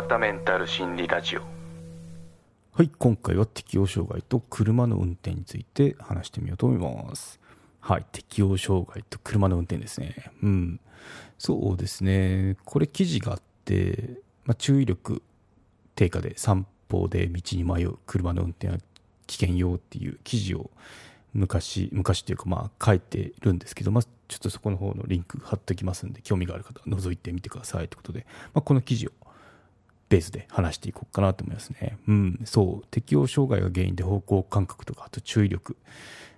わったメンタル心理ラジオ。はい今回は適応障害と車の運転について話してみようと思います。はい適応障害と車の運転ですね。うん。そうですね。これ記事があって、まあ、注意力低下で散歩で道に迷う車の運転は危険よっていう記事を昔昔っていうかまあ書いてるんですけど、まあ、ちょっとそこの方のリンク貼っておきますんで興味がある方は覗いてみてくださいということで、まあ、この記事をベースで話していこうかなと思いますね。うん、そう。適応障害が原因で方向感覚とかあと注意力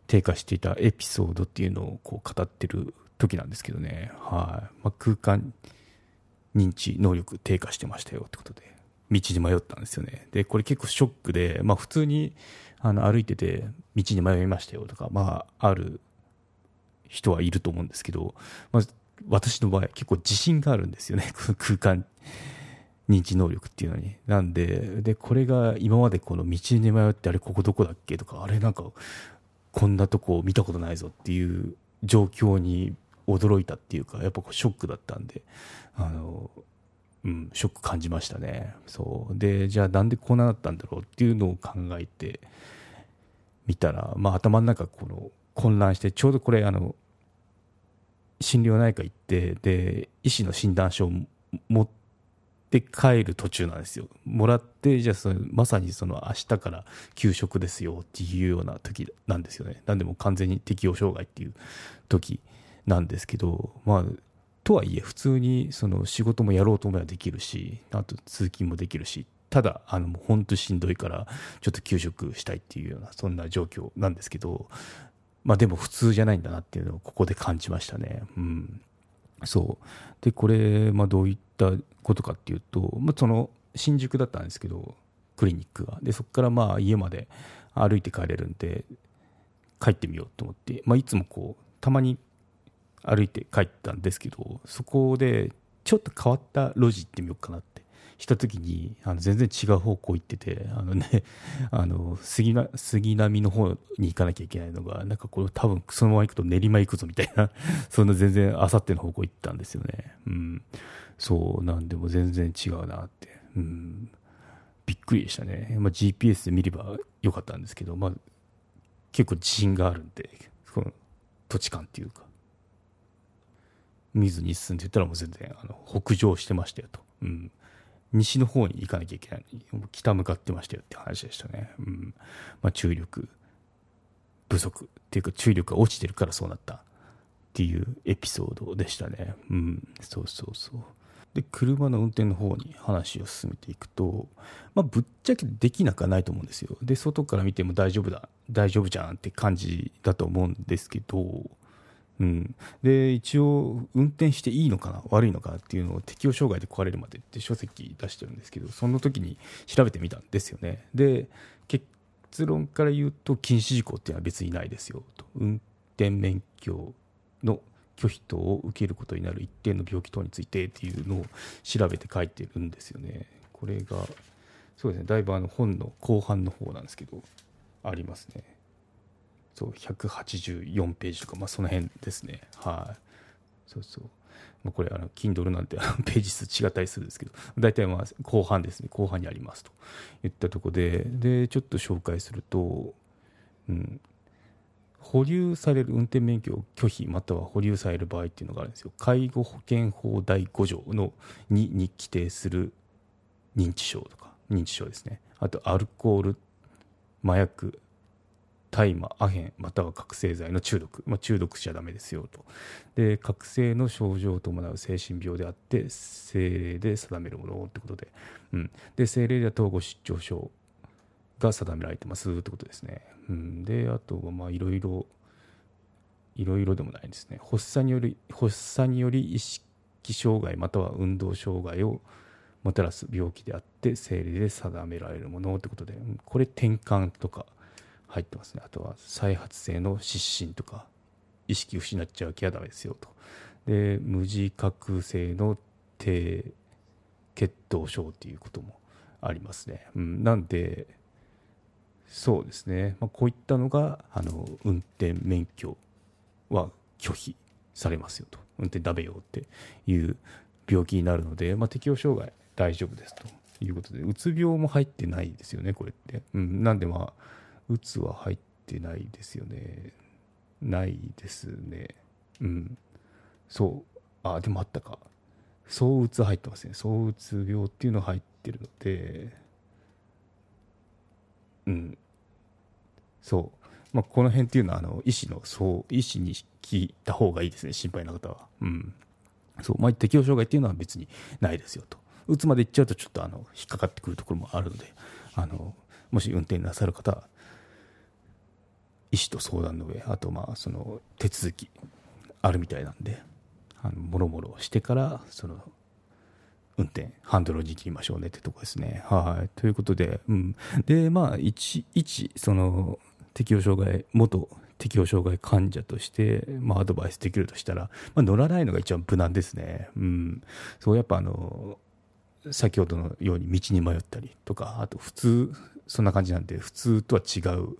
低下していたエピソードっていうのをこう語ってる時なんですけどね、はい。まあ、空間認知能力低下してましたよってことで道に迷ったんですよね。でこれ結構ショックで、まあ、普通にあの歩いてて道に迷いましたよとか、まあ、ある人はいると思うんですけど、まあ、私の場合結構自信があるんですよね。空間認知能力っていうのになんででこれが今までこの道に迷ってあれここどこだっけとかあれなんかこんなとこ見たことないぞっていう状況に驚いたっていうかやっぱショックだったんであのうん、ショック感じましたね。そうでじゃあなんでこうなったんだろうっていうのを考えてみたら、まあ、頭の中この混乱してちょうどこれあの心療内科行ってで医師の診断書を持って帰る途中なんですよ。もらってじゃあそのまさにその明日から休職ですよっていうような時なんですよね。なんでも完全に適応障害っていう時なんですけどまあとはいえ普通にその仕事もやろうと思えばできるしあと通勤もできるしただあの本当しんどいからちょっと休職したいっていうようなそんな状況なんですけどまあでも普通じゃないんだなっていうのをここで感じましたね。うん、そう。でこれ、まあ、どういったことかっていうと、まあ、その新宿だったんですけどクリニックが。でそこからまあ家まで歩いて帰れるんで帰ってみようと思って、まあ、いつもこうたまに歩いて帰ったんですけどそこでちょっと変わった路地行ってみようかなってした時にあの全然違う方向行っててあのね あの杉な杉並の方に行かなきゃいけないのがなんかこれ多分そのまま行くと練馬行くぞみたいな そんな全然あさっての方向行ったんですよね。うん。そうなんでも全然違うなって。うん。びっくりでしたね、まあ、GPS で見ればよかったんですけど、まあ、結構自信があるんでこの土地感っていうか。見ずに進んでいったらもう全然あの北上してましたよと、うん、西の方に行かなきゃいけない。北向かってましたよって話でしたね、うん。まあ、注力不足。っていうか注意力が落ちてるからそうなったっていうエピソードでしたね。うん。そうそうそう。で車の運転の方に話を進めていくと、まあ、ぶっちゃけできなくはないと思うんですよ。で外から見ても大丈夫だ大丈夫じゃんって感じだと思うんですけどうん、で一応運転していいのかな悪いのかなっていうのを適応障害で壊れるまでって書籍出してるんですけどその時に調べてみたんですよね。で結論から言うと禁止事項っていうのは別にないですよと。運転免許の拒否等を受けることになる一定の病気等についてっていうのを調べて書いてるんですよね。これがそうですねだいぶあの本の後半の方なんですけどありますね。そう184ページとか、まあ、その辺ですね。はい。そうそう。まあ、これあの Kindle なんて ページ数違ったりするんですけど大体まあ後半ですね。後半にありますと。いったとこででちょっと紹介すると、うん、保留される運転免許を拒否または保留される場合っていうのがあるんですよ。介護保険法第5条の2に規定する認知症とか認知症ですね。あとアルコール麻薬大麻アヘンまたは覚醒剤の中毒、まあ、中毒しちゃだめですよと。で覚醒の症状を伴う精神病であって政令で定めるものってことで,、うん、で政令では統合失調症が定められてますってことですね、うん、であとはまあいろいろいろいろでもないですね。発作により発作により意識障害または運動障害をもたらす病気であって政令で定められるものってことで。これ転換とか。入ってますね。あとは再発性の失神とか意識失っちゃう気はダメですよと。で無自覚性の低血糖症っていうこともありますね、うん、なんでそうですね、まあ、こういったのがあの運転免許は拒否されますよと。運転ダメよっていう病気になるので、まあ、適応障害大丈夫ですということで、うつ病も入ってないですよね、これって。うん、なんでまあ、うつは入ってないですよね。ないですね。うん。そう。あ、でもあったか。躁うつ入ってますね。躁うつ病っていうの入ってるので、うん。そう。まあ、この辺っていうのは、あの、医師の、そう、医師に聞いた方がいいですね、心配な方は。うん。そう、まあ、適応障害っていうのは別にないですよと。うつまで行っちゃうとちょっとあの引っかかってくるところもあるのであのもし運転なさる方は医師と相談の上あとまあその手続きあるみたいなんであのもろもろしてからその運転ハンドルを握りましょうねってとこですね。はいということで、うん、でまあ一一その適応障害元適応障害患者として、まあ、アドバイスできるとしたら、まあ、乗らないのが一番無難ですね。うん。そう、やっぱあの、先ほどのように道に迷ったりとかあと普通そんな感じなんで普通とは違う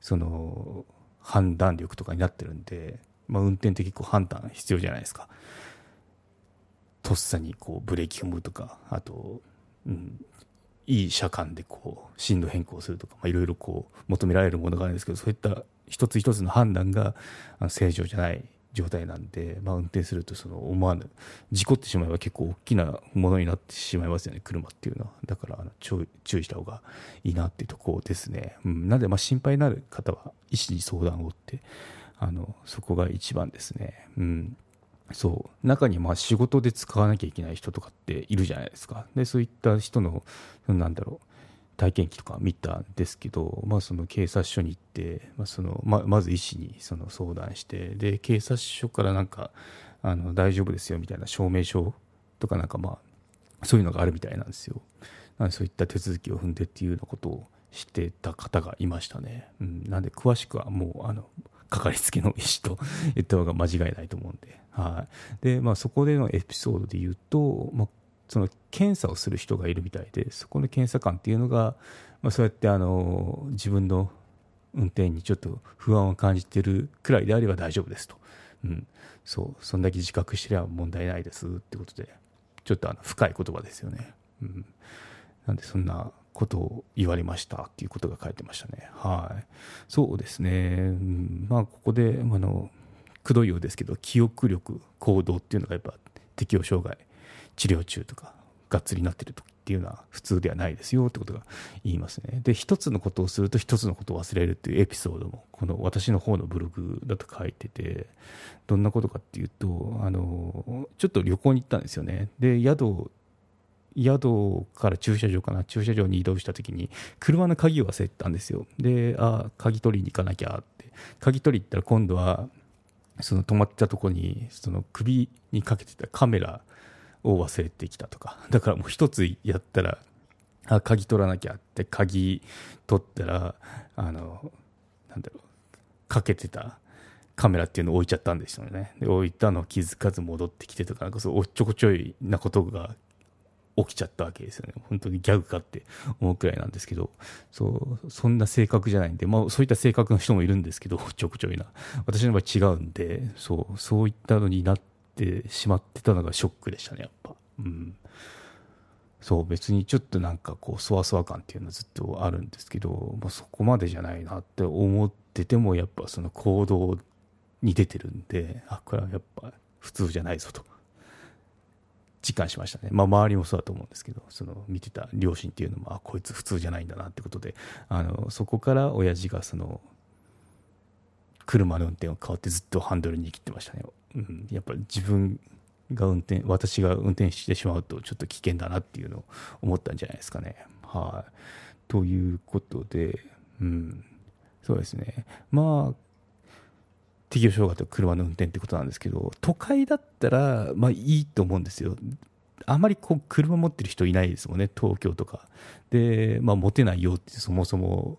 その判断力とかになってるんで、まあ、運転って結構判断必要じゃないですか。とっさにこうブレーキ踏むとかあと、うん、いい車間でこう進路変更するとかいろいろ求められるものがあるんですけどそういった一つ一つの判断が正常じゃない状態なんで、まあ、運転するとその思わぬ事故ってしまえば結構大きなものになってしまいますよね車っていうのは。だからあの注意した方がいいなっていうとこですね、うん、なのでまあ心配になる方は医師に相談をってあのそこが一番ですね。うん。そう。中にまあ仕事で使わなきゃいけない人とかっているじゃないですか。でそういった人のなんだろう体験記とか見たんですけど、まあ、その警察署に行って、まあそのままず医師にその相談してで警察署からなんかあの大丈夫ですよみたいな証明書とかなんかまあそういうのがあるみたいなんですよ。なんでそういった手続きを踏んでっていうようなことをしてた方がいましたね、うん、なんで詳しくはもうあのかかりつけの医師と言った方が間違いないと思うんで,、はい。でまあ、そこでのエピソードで言うと、まあ、その検査をする人がいるみたいでそこの検査官っていうのが、まあ、そうやってあの自分の運転にちょっと不安を感じてるくらいであれば大丈夫ですと、うん、そう。そんだけ自覚してれば問題ないですってことでちょっとあの深い言葉ですよね、うん、なんでそんなことを言われましたっていうことが書いてましたね。はい。そうですね、うん、まあここであのくどいようですけど記憶力行動っていうのがやっぱ適応障害治療中とかがっつりなってる時っていうのは普通ではないですよってことが言いますね。で一つのことをすると一つのことを忘れるっていうエピソードもこの私の方のブログだと書いててどんなことかっていうとあのちょっと旅行に行ったんですよね。で宿宿から駐車場かな駐車場に移動した時に車の鍵を忘れたんですよ。でああ鍵取りに行かなきゃって。鍵取り行ったら今度はその止まったとこにその首にかけてたカメラを忘れてきたとか。だからもう一つやったらあ鍵取らなきゃって鍵取ったらあのなんだろうかけてたカメラっていうのを置いちゃったんですよね。で置いたの気づかず戻ってきてとかなんかそうおっちょこちょいなことが起きちゃったわけですよね。本当にギャグかって思うくらいなんですけど。そうそんな性格じゃないんで、まあ、そういった性格の人もいるんですけどちょくちょいな。私の場合違うんでそうそういったのになってってしまってたのがショックでしたね、やっぱ。うん。そう、別にちょっとなんかこう、そわそわ感っていうのはずっとあるんですけど、まあ、そこまでじゃないなって思ってても、やっぱその行動に出てるんで、あ、これはやっぱ普通じゃないぞと。実感しましたね。まあ、周りもそうだと思うんですけど、その見てた両親っていうのも、あ、こいつ普通じゃないんだなってことで、あの、そこから親父がその、車の運転を変わってずっとハンドルに切ってましたね。うん、やっぱり自分が運転私が運転してしまうとちょっと危険だなっていうのを思ったんじゃないですかね。はい、ということで、うん、そうですねまあ適応障害と車の運転ってことなんですけど都会だったらまあいいと思うんですよ。あまりこう車持ってる人いないですもんね東京とかで、まあ、持てないよってそもそも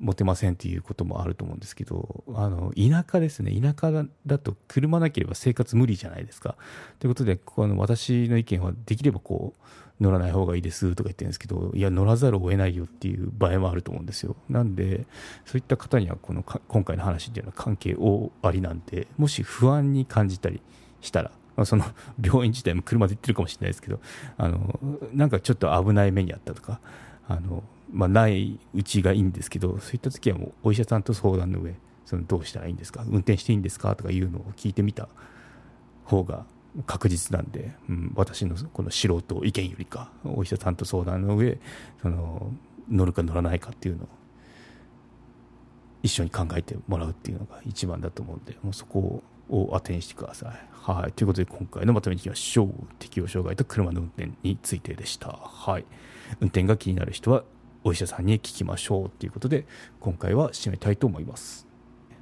持てませんっていうこともあると思うんですけどあの田舎ですね。田舎だと車なければ生活無理じゃないですか。ということでこの私の意見はできればこう乗らない方がいいですとか言ってるんですけどいや乗らざるを得ないよっていう場合もあると思うんですよ。なんでそういった方にはこの今回の話っていうのは関係大ありなんでもし不安に感じたりしたら、その 病院自体も車で行ってるかもしれないですけどあのなんかちょっと危ない目にあったとかあの、まあ、ないうちがいいんですけどそういった時はもうお医者さんと相談の上そのどうしたらいいんですか？運転していいんですか？とかいうのを聞いてみた方が確実なんで、うん、私のこの素人意見よりかお医者さんと相談の上その乗るか乗らないかっていうのを一緒に考えてもらうっていうのが一番だと思うんでもうそこを当てにしてください。はい、ということで今回のまとめにいきましょう。適応障害と車の運転についてでした。はい、運転が気になる人はお医者さんに聞きましょうということで今回は締めたいと思います。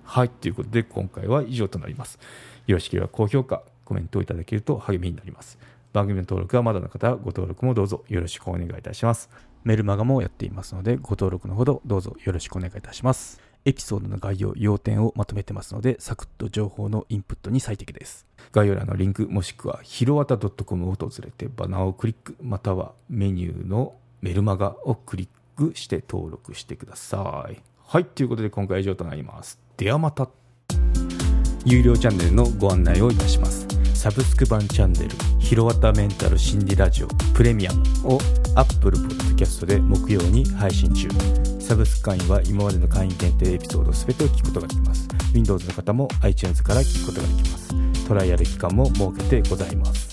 はい、ということで今回は以上となります。よろしければ高評価、コメントをいただけると励みになります。番組の登録はまだの方はご登録もどうぞよろしくお願いいたします。メルマガもやっていますのでご登録のほどどうぞよろしくお願いいたします。エピソードの概要、要点をまとめてますので、サクッと情報のインプットに最適です。概要欄のリンク、もしくはひろわた .com を訪れてバナーをクリック、またはメニューのメルマガをクリッククして登録してください。はい、ということで今回は以上となります。ではまた。有料チャンネルのご案内をいたします。サブスク版チャンネル、ひろわたメンタル心理ラジオプレミアムを Apple Podcast で木曜に配信中。サブスク会員は今までの会員限定エピソード全てを聞くことができます。Windows の方も iTunes から聞くことができます。トライアル期間も設けてございます。